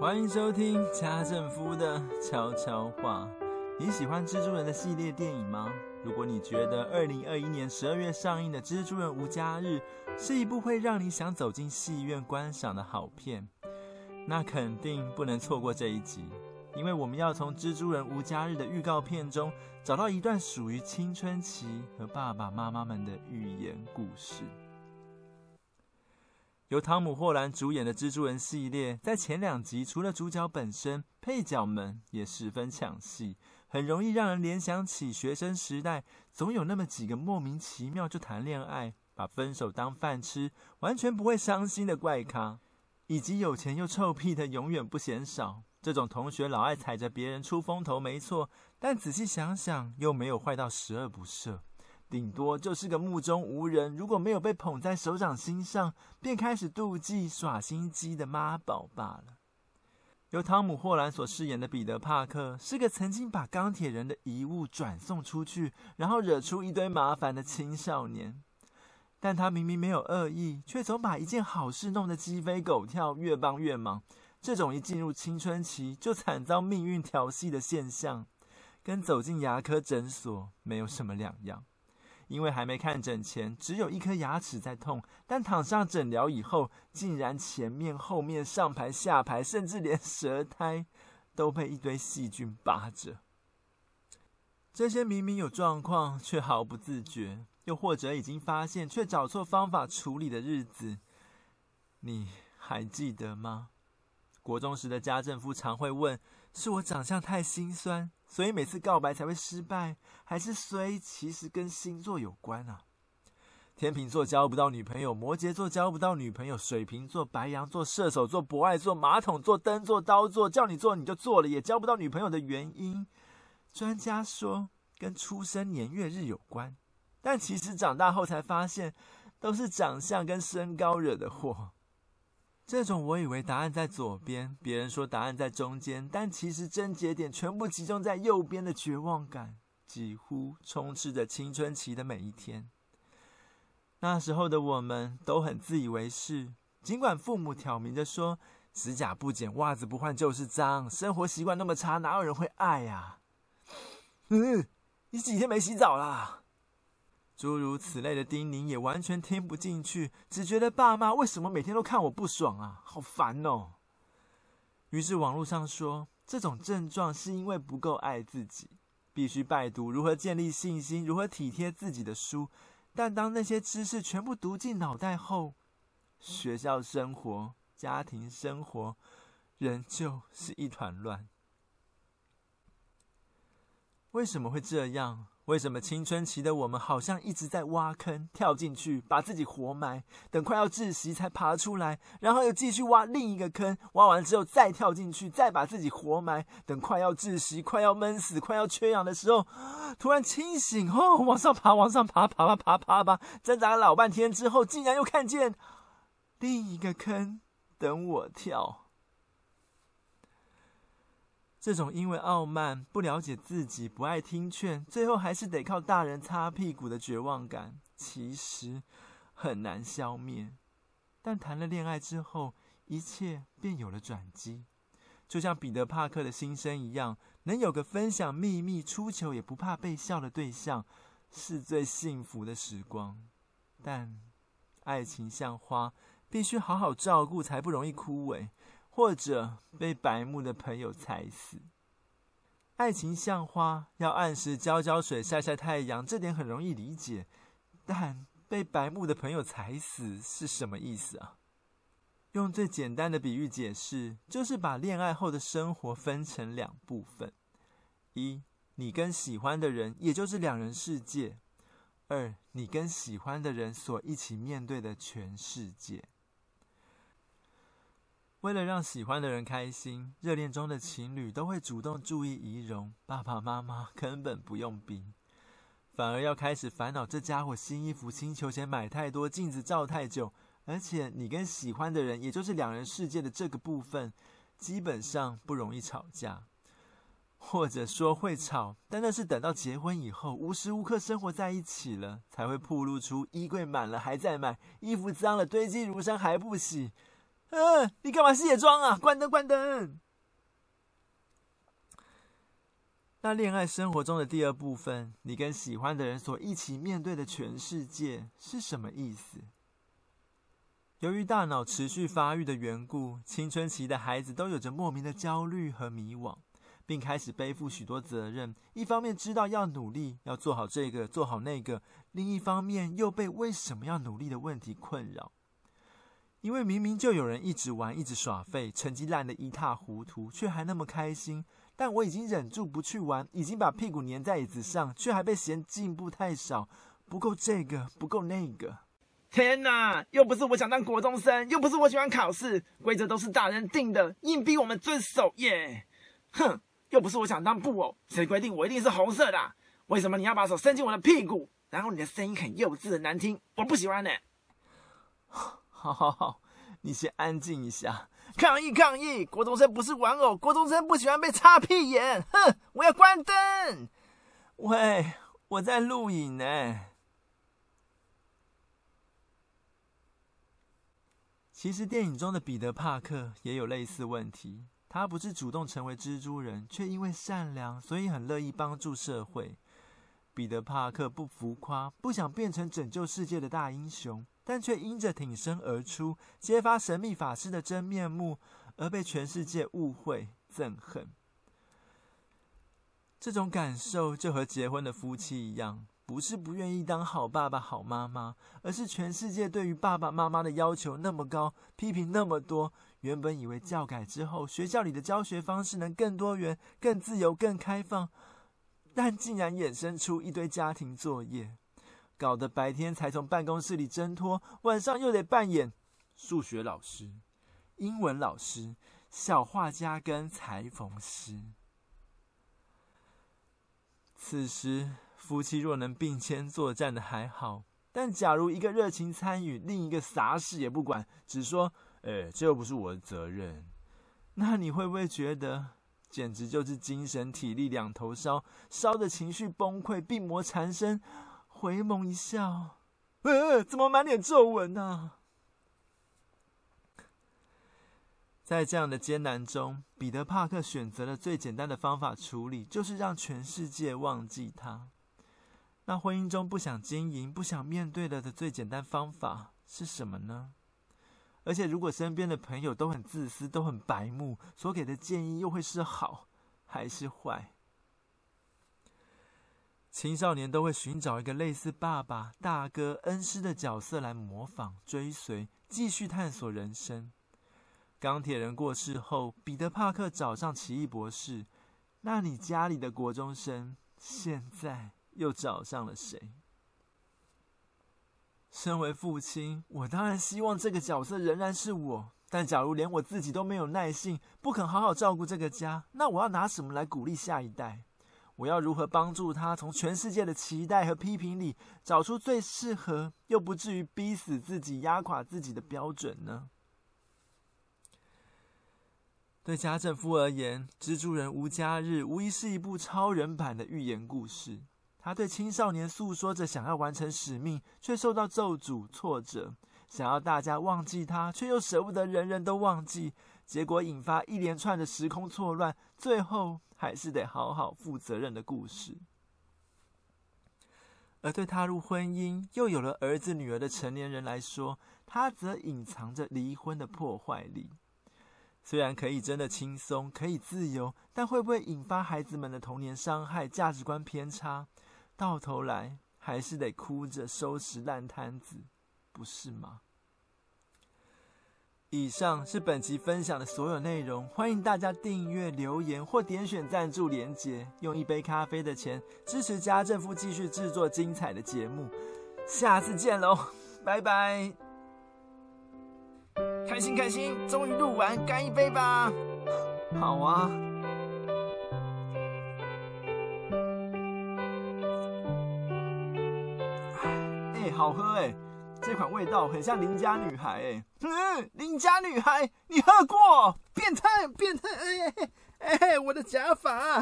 欢迎收听家政夫的悄悄话。你喜欢蜘蛛人的系列电影吗？如果你觉得二零二一年十二月上映的《蜘蛛人无家日》是一部会让你想走进戏院观赏的好片，那肯定不能错过这一集，因为我们要从《蜘蛛人无家日》的预告片中找到一段属于青春期和爸爸妈妈们的寓言故事。由汤姆·霍兰主演的蜘蛛人系列，在前两集除了主角本身，配角们也十分抢戏，很容易让人联想起学生时代，总有那么几个莫名其妙就谈恋爱，把分手当饭吃，完全不会伤心的怪咖，以及有钱又臭屁的永远不嫌少。这种同学老爱踩着别人出风头，没错，但仔细想想，又没有坏到十恶不赦。顶多就是个目中无人，如果没有被捧在手掌心上，便开始妒忌耍心机的妈宝罢了。由汤姆·霍兰所饰演的彼得·帕克，是个曾经把钢铁人的遗物转送出去，然后惹出一堆麻烦的青少年。但他明明没有恶意，却总把一件好事弄得鸡飞狗跳，越帮越忙。这种一进入青春期就惨遭命运调戏的现象，跟走进牙科诊所没有什么两样。因为还没看诊前，只有一颗牙齿在痛，但躺上诊疗以后，竟然前面、后面、上排、下排，甚至连舌苔都被一堆细菌扒着。这些明明有状况却毫不自觉，又或者已经发现却找错方法处理的日子，你还记得吗？国中时的家政夫常会问。是我长相太心酸，所以每次告白才会失败，还是衰其实跟星座有关啊？天秤座交不到女朋友，摩羯座交不到女朋友，水瓶座、白羊座、射手座、博爱座、马桶座、灯座、刀座，叫你做你就做了，也交不到女朋友的原因，专家说跟出生年月日有关，但其实长大后才发现，都是长相跟身高惹的祸。这种我以为答案在左边，别人说答案在中间，但其实症结点全部集中在右边的绝望感，几乎充斥着青春期的每一天。那时候的我们都很自以为是，尽管父母挑明着说，指甲不剪、袜子不换就是脏，生活习惯那么差，哪有人会爱呀？嗯，你几天没洗澡啦？诸如此类的叮咛也完全听不进去，只觉得爸妈为什么每天都看我不爽啊，好烦哦。于是网络上说，这种症状是因为不够爱自己，必须拜读如何建立信心、如何体贴自己的书。但当那些知识全部读进脑袋后，学校生活、家庭生活仍旧是一团乱。为什么会这样？为什么青春期的我们好像一直在挖坑，跳进去，把自己活埋，等快要窒息才爬出来，然后又继续挖另一个坑，挖完之后再跳进去，再把自己活埋，等快要窒息、快要闷死、快要缺氧的时候，突然清醒，哦，往上爬，往上爬，爬吧，爬爬吧，挣扎了老半天之后，竟然又看见另一个坑等我跳。这种因为傲慢、不了解自己、不爱听劝，最后还是得靠大人擦屁股的绝望感，其实很难消灭。但谈了恋爱之后，一切便有了转机。就像彼得·帕克的心声一样，能有个分享秘密、出糗也不怕被笑的对象，是最幸福的时光。但爱情像花，必须好好照顾，才不容易枯萎。或者被白目的朋友踩死。爱情像花，要按时浇浇水、晒晒太阳，这点很容易理解。但被白目的朋友踩死是什么意思啊？用最简单的比喻解释，就是把恋爱后的生活分成两部分：一，你跟喜欢的人，也就是两人世界；二，你跟喜欢的人所一起面对的全世界。为了让喜欢的人开心，热恋中的情侣都会主动注意仪容，爸爸妈妈根本不用逼，反而要开始烦恼这家伙新衣服、新球鞋买太多，镜子照太久。而且你跟喜欢的人，也就是两人世界的这个部分，基本上不容易吵架，或者说会吵，但那是等到结婚以后，无时无刻生活在一起了，才会暴露出衣柜满了还在买，衣服脏了堆积如山还不洗。嗯、你干嘛卸妆啊？关灯，关灯。那恋爱生活中的第二部分，你跟喜欢的人所一起面对的全世界是什么意思？由于大脑持续发育的缘故，青春期的孩子都有着莫名的焦虑和迷惘，并开始背负许多责任。一方面知道要努力，要做好这个，做好那个；另一方面又被为什么要努力的问题困扰。因为明明就有人一直玩，一直耍废，成绩烂得一塌糊涂，却还那么开心。但我已经忍住不去玩，已经把屁股粘在椅子上，却还被嫌进步太少，不够这个，不够那个。天哪！又不是我想当国中生，又不是我喜欢考试，规则都是大人定的，硬逼我们遵守耶。哼！又不是我想当布偶，谁规定我一定是红色的？为什么你要把手伸进我的屁股？然后你的声音很幼稚的难听，我不喜欢呢。好好好，你先安静一下。抗议抗议！国中生不是玩偶，国中生不喜欢被擦屁眼。哼，我要关灯。喂，我在录影呢。其实电影中的彼得·帕克也有类似问题。他不是主动成为蜘蛛人，却因为善良，所以很乐意帮助社会。彼得·帕克不浮夸，不想变成拯救世界的大英雄。但却因着挺身而出，揭发神秘法师的真面目，而被全世界误会、憎恨。这种感受就和结婚的夫妻一样，不是不愿意当好爸爸、好妈妈，而是全世界对于爸爸妈妈的要求那么高，批评那么多。原本以为教改之后，学校里的教学方式能更多元、更自由、更开放，但竟然衍生出一堆家庭作业。搞得白天才从办公室里挣脱，晚上又得扮演数学老师、英文老师、小画家跟裁缝师。此时，夫妻若能并肩作战的还好，但假如一个热情参与，另一个啥事也不管，只说“哎，这又不是我的责任”，那你会不会觉得简直就是精神体力两头烧，烧的情绪崩溃、病魔缠身？回眸一笑，呃，怎么满脸皱纹呢？在这样的艰难中，彼得·帕克选择了最简单的方法处理，就是让全世界忘记他。那婚姻中不想经营、不想面对的的最简单方法是什么呢？而且，如果身边的朋友都很自私、都很白目，所给的建议又会是好还是坏？青少年都会寻找一个类似爸爸、大哥、恩师的角色来模仿、追随，继续探索人生。钢铁人过世后，彼得·帕克找上奇异博士。那你家里的国中生现在又找上了谁？身为父亲，我当然希望这个角色仍然是我。但假如连我自己都没有耐性，不肯好好照顾这个家，那我要拿什么来鼓励下一代？我要如何帮助他从全世界的期待和批评里找出最适合又不至于逼死自己、压垮自己的标准呢？对家政夫而言，《蜘蛛人无家日》无疑是一部超人版的寓言故事。他对青少年诉说着想要完成使命，却受到咒诅、挫折；想要大家忘记他，却又舍不得人人都忘记。结果引发一连串的时空错乱，最后还是得好好负责任的故事。而对踏入婚姻又有了儿子女儿的成年人来说，他则隐藏着离婚的破坏力。虽然可以真的轻松，可以自由，但会不会引发孩子们的童年伤害、价值观偏差？到头来还是得哭着收拾烂摊子，不是吗？以上是本集分享的所有内容，欢迎大家订阅、留言或点选赞助连结，用一杯咖啡的钱支持家政夫继续制作精彩的节目。下次见喽，拜拜！开心开心，终于录完，干一杯吧！好啊。好喝哎。这款味道很像邻家女孩，哎，嗯，邻家女孩，你喝过？变态，变态，哎哎哎，我的假发。